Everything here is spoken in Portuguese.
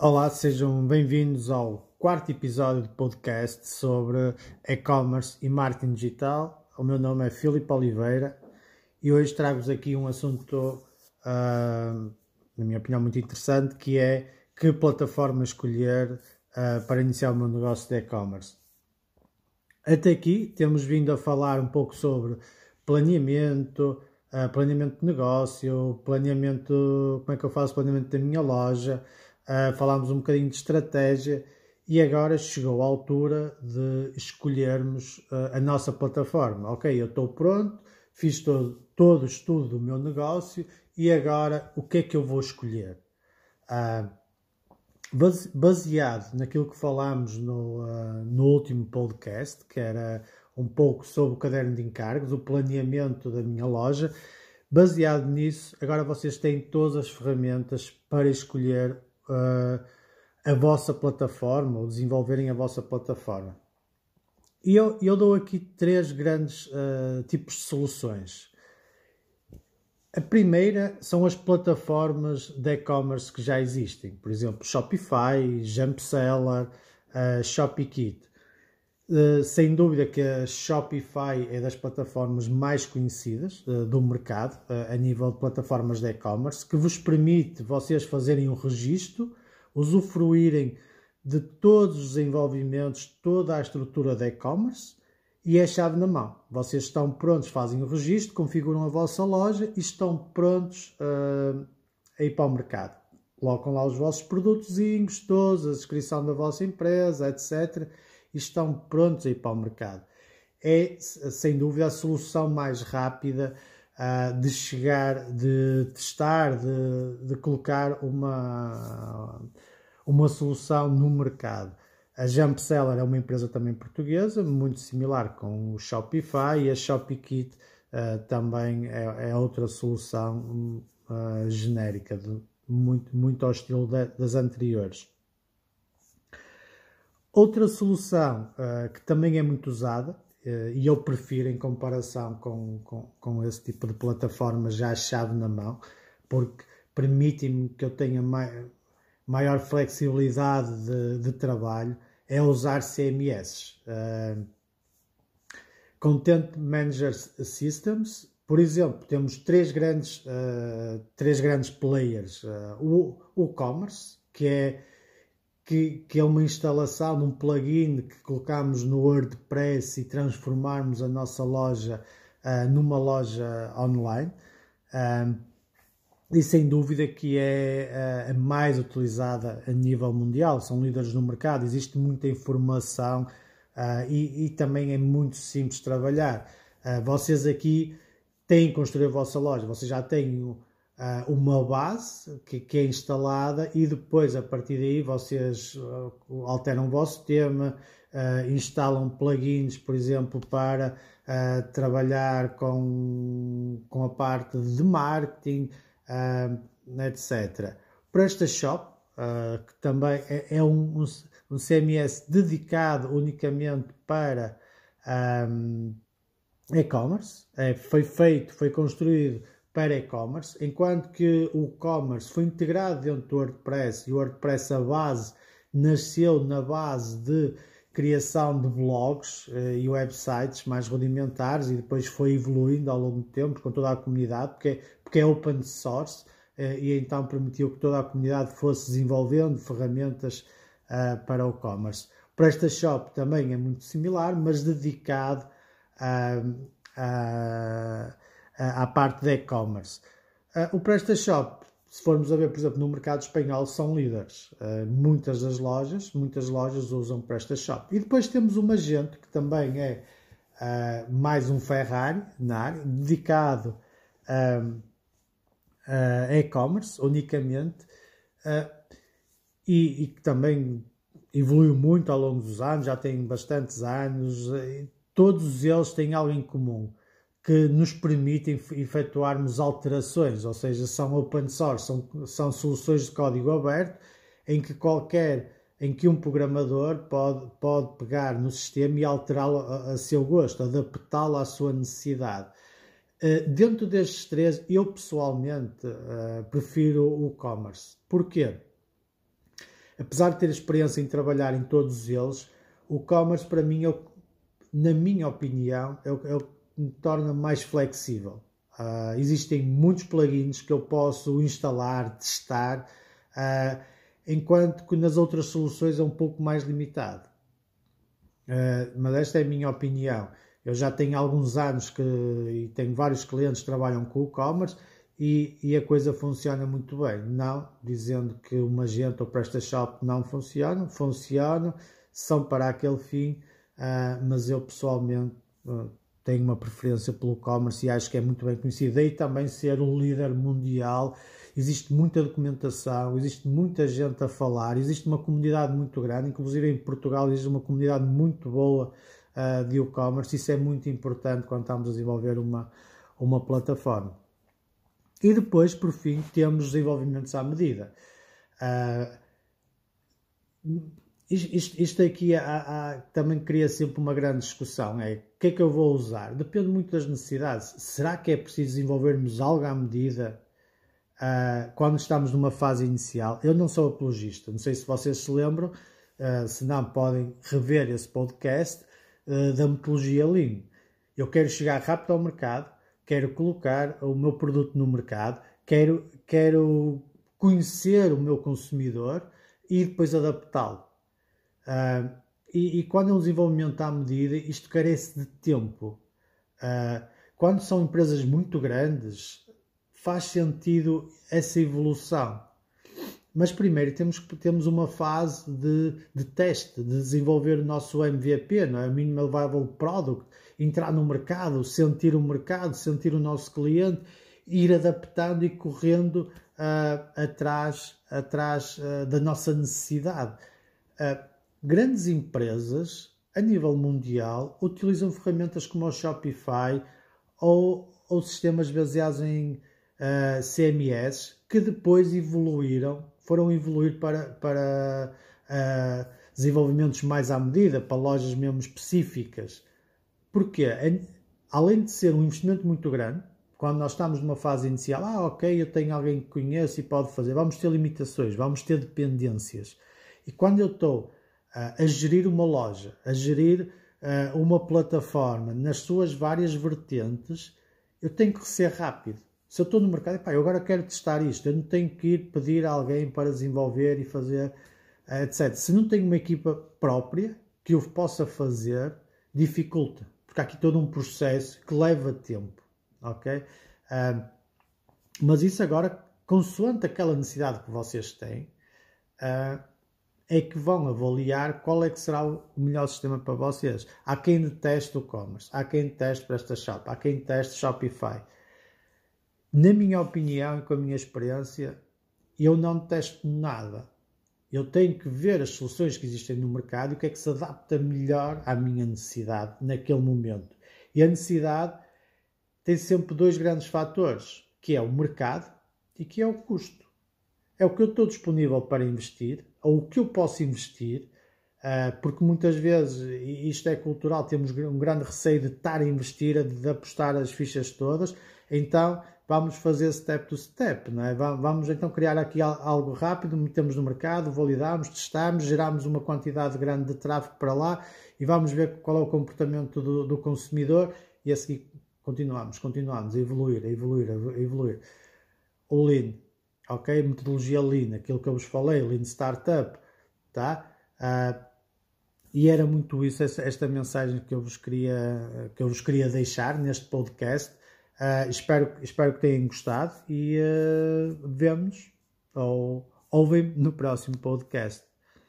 Olá, sejam bem-vindos ao quarto episódio do podcast sobre e-commerce e marketing digital. O meu nome é Filipe Oliveira e hoje trago-vos aqui um assunto, uh, na minha opinião, muito interessante, que é que plataforma escolher uh, para iniciar o meu negócio de e-commerce. Até aqui temos vindo a falar um pouco sobre planeamento, uh, planeamento de negócio, planeamento, como é que eu faço planeamento da minha loja, uh, falámos um bocadinho de estratégia e agora chegou a altura de escolhermos uh, a nossa plataforma. Ok, eu estou pronto, fiz todo, todo o estudo do meu negócio e agora o que é que eu vou escolher? Uh, baseado naquilo que falámos no, uh, no último podcast, que era um pouco sobre o caderno de encargos, o planeamento da minha loja, baseado nisso, agora vocês têm todas as ferramentas para escolher uh, a vossa plataforma ou desenvolverem a vossa plataforma. E eu, eu dou aqui três grandes uh, tipos de soluções. A primeira são as plataformas de e-commerce que já existem, por exemplo, Shopify, Jumpseller, uh, ShopeeKit. Uh, sem dúvida que a Shopify é das plataformas mais conhecidas uh, do mercado uh, a nível de plataformas de e-commerce, que vos permite vocês fazerem um registro, usufruírem de todos os desenvolvimentos, toda a estrutura de e-commerce e é chave na mão. Vocês estão prontos, fazem o registro, configuram a vossa loja e estão prontos a ir para o mercado. Colocam lá os vossos produtos, todos, a descrição da vossa empresa, etc estão prontos a ir para o mercado. É, sem dúvida, a solução mais rápida uh, de chegar, de testar, de, de colocar uma, uma solução no mercado. A Jump Seller é uma empresa também portuguesa, muito similar com o Shopify e a ShopeeKit uh, também é, é, outra solução uh, genérica, de, muito, muito ao estilo de, das anteriores. Outra solução uh, que também é muito usada, uh, e eu prefiro em comparação com, com, com esse tipo de plataforma já a chave na mão, porque permite-me que eu tenha mai, maior flexibilidade de, de, trabalho, é usar CMS. Uh, eh, Content Manager Systems, por exemplo, temos três grandes, três grandes players. o e-commerce, que é que, que é uma instalação um plugin que colocamos no WordPress e transformarmos a nossa loja uh, numa loja online. E sem dúvida que é uh, a mais utilizada a nível mundial, são líderes no mercado, existe muita informação uh, e, e, também é muito simples trabalhar. vocês aqui têm que construir a vossa loja, vocês já têm uh, uma base que, que, é instalada e depois a partir daí vocês uh, alteram o vosso tema, uh, instalam plugins, por exemplo, para trabalhar com, com a parte de marketing, etc. PrestaShop, que também é, é um, um, um, CMS dedicado unicamente para um, e-commerce, é, foi feito, foi construído para e-commerce, enquanto que o e-commerce foi integrado dentro do WordPress e o WordPress, a base, nasceu na base de criação de blogs eh, e websites mais rudimentares e depois foi evoluindo ao longo do tempo com toda a comunidade, porque, é, porque é open source eh, e então permitiu que toda a comunidade fosse desenvolvendo ferramentas eh, para o e-commerce. PrestaShop também é muito similar, mas dedicado a, a à parte de e-commerce. o PrestaShop, se formos a ver, por exemplo, no mercado espanhol, são líderes. muitas das lojas, muitas lojas usam PrestaShop. E depois temos o Magento, que também é mais um Ferrari na área, dedicado a e-commerce unicamente e, que também evoluiu muito ao longo dos anos, já tem bastantes anos, todos eles têm algo em comum que nos permitem efetuarmos alterações, ou seja, são open source, são, são soluções de código aberto em que qualquer em que um programador pode, pode pegar no sistema e alterá-lo a, a, seu gosto, adaptá-lo à sua necessidade. Uh, dentro destes três, eu pessoalmente uh, prefiro o e-commerce. Porquê? apesar de ter experiência em trabalhar em todos eles, o commerce para mim, é na minha opinião, é o, é o me torna mais flexível. Uh, existem muitos plugins que eu posso instalar, testar, uh, enquanto que nas outras soluções é um pouco mais limitado. Uh, mas esta é a minha opinião. Eu já tenho alguns anos que e tenho vários clientes que trabalham com o e-commerce e, e, a coisa funciona muito bem. Não dizendo que o Magento ou PrestaShop não funcionam, funcionam, são para aquele fim, mas eu pessoalmente tenho uma preferência pelo e-commerce e que é muito bem conhecido. Daí também ser um líder mundial. Existe muita documentação, existe muita gente a falar, existe uma comunidade muito grande, inclusive em Portugal existe uma comunidade muito boa uh, de e-commerce. Isso é muito importante quando estamos a desenvolver uma, uma plataforma. E depois, por fim, temos desenvolvimentos à medida. Uh, isto, isto aqui há, há, também cria sempre uma grande discussão. É o que é que eu vou usar? Depende muito das necessidades. Será que é preciso desenvolvermos algo à medida uh, quando estamos numa fase inicial? Eu não sou apologista. Não sei se vocês se lembram. Uh, se não, podem rever esse podcast uh, da metodologia Lean. Eu quero chegar rápido ao mercado, quero colocar o meu produto no mercado, quero, quero conhecer o meu consumidor e depois adaptá-lo. Uh, e, e, quando é um desenvolvimento à medida, isto carece de tempo. Uh, quando são empresas muito grandes, faz sentido essa evolução. Mas primeiro temos temos uma fase de, de teste, de desenvolver o nosso MVP, não é? Minimal Viable Product, entrar no mercado, sentir o mercado, sentir o nosso cliente, ir adaptando e correndo uh, atrás, atrás uh, da nossa necessidade. Uh, grandes empresas a nível mundial utilizam ferramentas como o Shopify ou, ou sistemas baseados em uh, CMS que depois evoluíram, foram evoluir para, para uh, desenvolvimentos mais à medida, para lojas mesmo específicas. Porque, além de ser um investimento muito grande, quando nós estamos numa fase inicial, ah, ok, eu tenho alguém que conheço e pode fazer, vamos ter limitações, vamos ter dependências. E quando eu estou a gerir uma loja, a gerir uma plataforma nas suas várias vertentes, eu tenho que ser rápido. Se eu estou no mercado, pá, eu agora quero testar isto, eu não tenho que ir pedir a alguém para desenvolver e fazer, uh, etc. Se não tenho uma equipa própria que eu possa fazer, dificulta, porque há aqui todo um processo que leva tempo, ok? Uh, mas isso agora, consoante aquela necessidade que vocês têm, uh, é que vão avaliar qual é que será o melhor sistema para vocês. Há quem deteste o e-commerce, há quem deteste PrestaShop, há quem deteste Shopify. Na minha opinião e com a minha experiência, eu não detesto nada. Eu tenho que ver as soluções que existem no mercado e o que é que se adapta melhor à minha necessidade naquele momento. E a necessidade tem sempre dois grandes fatores, que é o mercado e que é o custo. É o que eu estou disponível para investir ou o que eu posso investir, uh, porque muitas vezes, e isto é cultural, temos um grande receio de estar a investir, de apostar as fichas todas, então vamos fazer step to step, não é? vamos então criar aqui algo rápido, metemos no mercado, validamos, testamos, geramos uma quantidade grande de tráfego para lá e vamos ver qual é o comportamento do, do consumidor e a seguir continuamos, continuamos a evoluir, a evoluir, a evoluir. O Lean ok? Metodologia Lean, aquilo que eu vos falei, Lean Startup, tá? Uh, e era muito isso, esta, esta, mensagem que eu vos queria, que eu vos queria deixar neste podcast. Uh, espero, espero que tenham gostado e uh, vemos ou ouvem no próximo podcast.